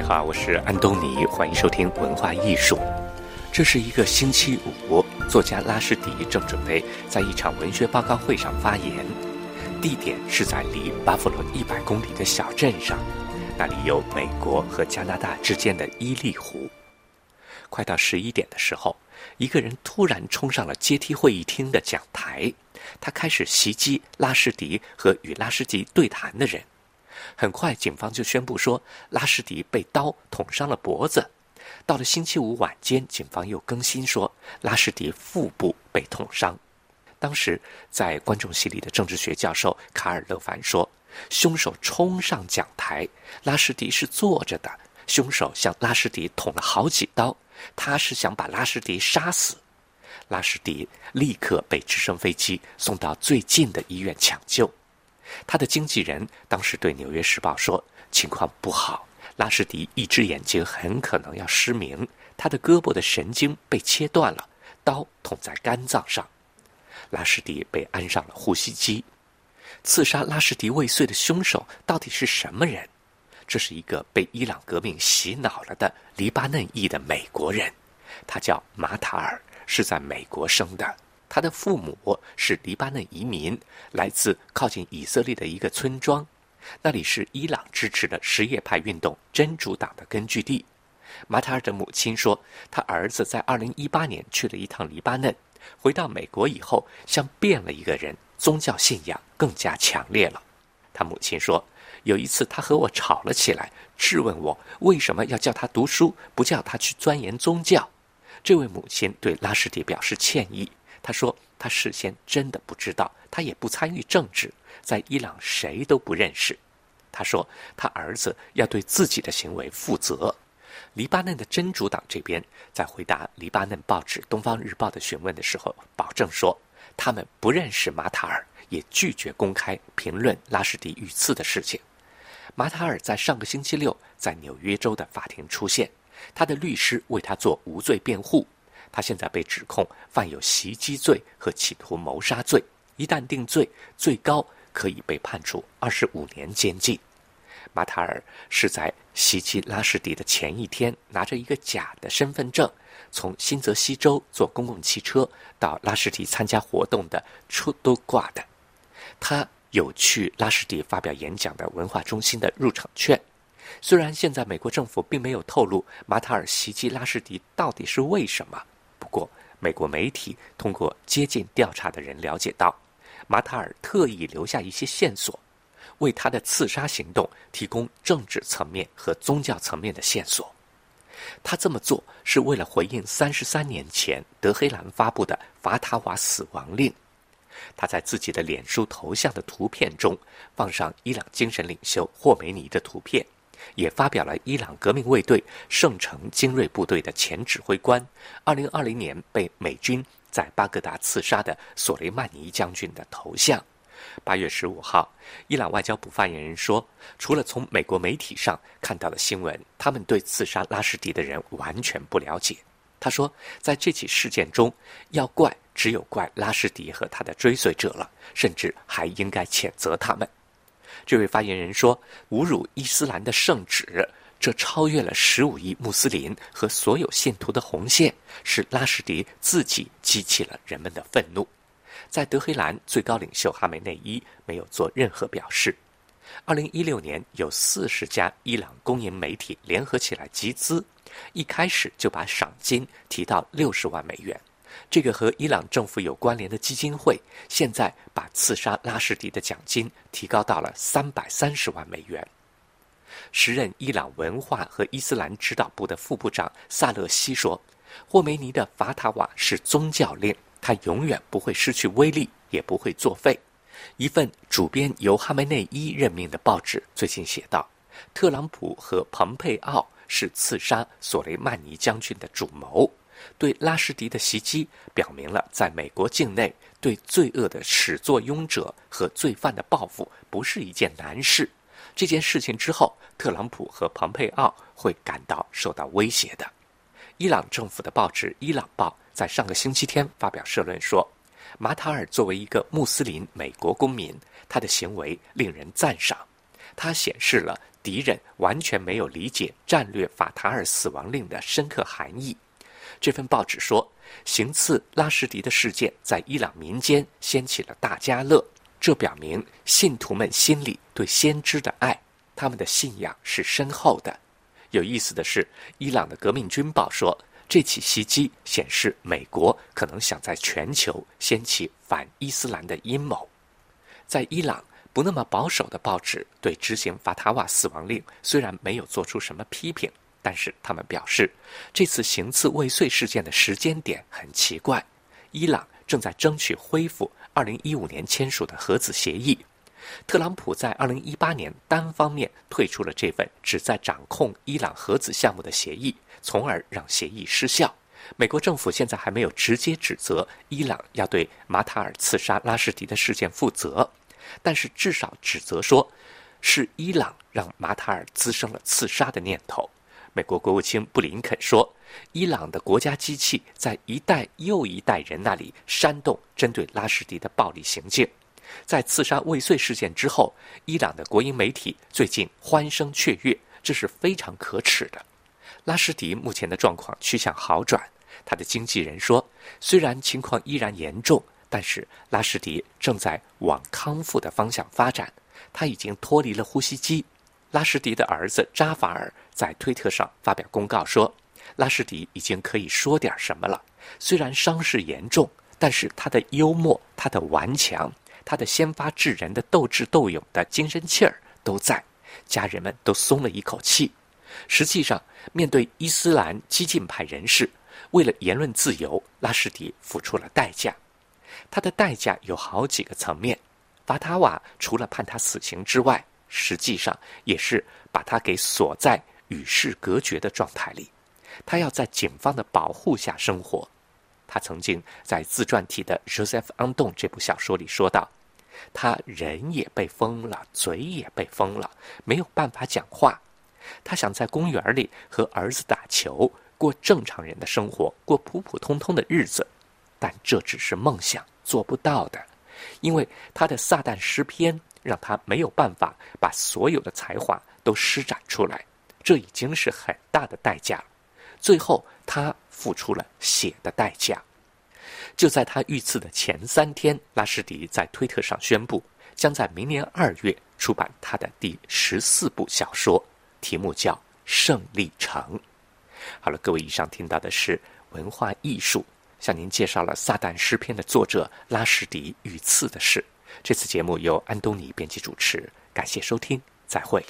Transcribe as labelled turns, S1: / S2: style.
S1: 你好，我是安东尼，欢迎收听文化艺术。这是一个星期五，作家拉什迪正准备在一场文学报告会上发言，地点是在离巴弗罗一百公里的小镇上，那里有美国和加拿大之间的伊利湖。快到十一点的时候，一个人突然冲上了阶梯会议厅的讲台，他开始袭击拉什迪和与拉什迪对谈的人。很快，警方就宣布说，拉什迪被刀捅伤了脖子。到了星期五晚间，警方又更新说，拉什迪腹部被捅伤。当时在观众席里的政治学教授卡尔勒凡说，凶手冲上讲台，拉什迪是坐着的，凶手向拉什迪捅了好几刀，他是想把拉什迪杀死。拉什迪立刻被直升飞机送到最近的医院抢救。他的经纪人当时对《纽约时报》说：“情况不好，拉什迪一只眼睛很可能要失明，他的胳膊的神经被切断了，刀捅在肝脏上。拉什迪被安上了呼吸机。刺杀拉什迪未遂的凶手到底是什么人？这是一个被伊朗革命洗脑了的黎巴嫩裔的美国人，他叫马塔尔，是在美国生的。”他的父母是黎巴嫩移民，来自靠近以色列的一个村庄，那里是伊朗支持的什叶派运动真主党的根据地。马塔尔的母亲说，他儿子在2018年去了一趟黎巴嫩，回到美国以后像变了一个人，宗教信仰更加强烈了。他母亲说，有一次他和我吵了起来，质问我为什么要叫他读书，不叫他去钻研宗教。这位母亲对拉什迪表示歉意。他说：“他事先真的不知道，他也不参与政治，在伊朗谁都不认识。”他说：“他儿子要对自己的行为负责。”黎巴嫩的真主党这边在回答黎巴嫩报纸《东方日报》的询问的时候，保证说他们不认识马塔尔，也拒绝公开评论拉什迪遇刺的事情。马塔尔在上个星期六在纽约州的法庭出现，他的律师为他做无罪辩护。他现在被指控犯有袭击罪和企图谋杀罪，一旦定罪，最高可以被判处二十五年监禁。马塔尔是在袭击拉什迪的前一天，拿着一个假的身份证，从新泽西州坐公共汽车到拉什迪参加活动的出都挂的。他有去拉什迪发表演讲的文化中心的入场券。虽然现在美国政府并没有透露马塔尔袭击拉什迪到底是为什么。不过，美国媒体通过接近调查的人了解到，马塔尔特意留下一些线索，为他的刺杀行动提供政治层面和宗教层面的线索。他这么做是为了回应三十三年前德黑兰发布的法塔瓦死亡令。他在自己的脸书头像的图片中放上伊朗精神领袖霍梅尼的图片。也发表了伊朗革命卫队圣城精锐部队的前指挥官，2020年被美军在巴格达刺杀的索雷曼尼将军的头像。8月15号，伊朗外交部发言人说，除了从美国媒体上看到的新闻，他们对刺杀拉什迪的人完全不了解。他说，在这起事件中，要怪只有怪拉什迪和他的追随者了，甚至还应该谴责他们。这位发言人说：“侮辱伊斯兰的圣旨，这超越了十五亿穆斯林和所有信徒的红线，是拉什迪自己激起了人们的愤怒。”在德黑兰，最高领袖哈梅内伊没有做任何表示。二零一六年，有四十家伊朗公营媒体联合起来集资，一开始就把赏金提到六十万美元。这个和伊朗政府有关联的基金会，现在把刺杀拉什迪的奖金提高到了三百三十万美元。时任伊朗文化和伊斯兰指导部的副部长萨勒西说：“霍梅尼的法塔瓦是宗教令，他永远不会失去威力，也不会作废。”一份主编由哈梅内伊任命的报纸最近写道：“特朗普和蓬佩奥是刺杀索雷曼尼将军的主谋。”对拉什迪的袭击，表明了在美国境内对罪恶的始作俑者和罪犯的报复不是一件难事。这件事情之后，特朗普和蓬佩奥会感到受到威胁的。伊朗政府的报纸《伊朗报》在上个星期天发表社论说，马塔尔作为一个穆斯林美国公民，他的行为令人赞赏。他显示了敌人完全没有理解战略法塔尔死亡令的深刻含义。这份报纸说，行刺拉什迪的事件在伊朗民间掀起了大家乐，这表明信徒们心里对先知的爱，他们的信仰是深厚的。有意思的是，伊朗的革命军报说，这起袭击显示美国可能想在全球掀起反伊斯兰的阴谋。在伊朗，不那么保守的报纸对执行法塔瓦死亡令虽然没有做出什么批评。但是他们表示，这次行刺未遂事件的时间点很奇怪。伊朗正在争取恢复2015年签署的核子协议。特朗普在2018年单方面退出了这份旨在掌控伊朗核子项目的协议，从而让协议失效。美国政府现在还没有直接指责伊朗要对马塔尔刺杀拉什迪的事件负责，但是至少指责说，是伊朗让马塔尔滋生了刺杀的念头。美国国务卿布林肯说：“伊朗的国家机器在一代又一代人那里煽动针对拉什迪的暴力行径。在刺杀未遂事件之后，伊朗的国营媒体最近欢声雀跃，这是非常可耻的。拉什迪目前的状况趋向好转，他的经纪人说，虽然情况依然严重，但是拉什迪正在往康复的方向发展，他已经脱离了呼吸机。”拉什迪的儿子扎法尔在推特上发表公告说：“拉什迪已经可以说点什么了。虽然伤势严重，但是他的幽默、他的顽强、他的先发制人的斗智斗勇的精神气儿都在，家人们都松了一口气。实际上，面对伊斯兰激进派人士，为了言论自由，拉什迪付出了代价。他的代价有好几个层面。法塔瓦除了判他死刑之外，实际上也是把他给锁在与世隔绝的状态里，他要在警方的保护下生活。他曾经在自传体的《Joseph Andon》这部小说里说道：“他人也被封了，嘴也被封了，没有办法讲话。他想在公园里和儿子打球，过正常人的生活，过普普通通的日子，但这只是梦想，做不到的，因为他的撒旦诗篇。”让他没有办法把所有的才华都施展出来，这已经是很大的代价。最后，他付出了血的代价。就在他遇刺的前三天，拉什迪在推特上宣布，将在明年二月出版他的第十四部小说，题目叫《胜利城》。好了，各位，以上听到的是文化艺术，向您介绍了《撒旦诗篇》的作者拉什迪遇刺的事。这次节目由安东尼编辑主持，感谢收听，再会。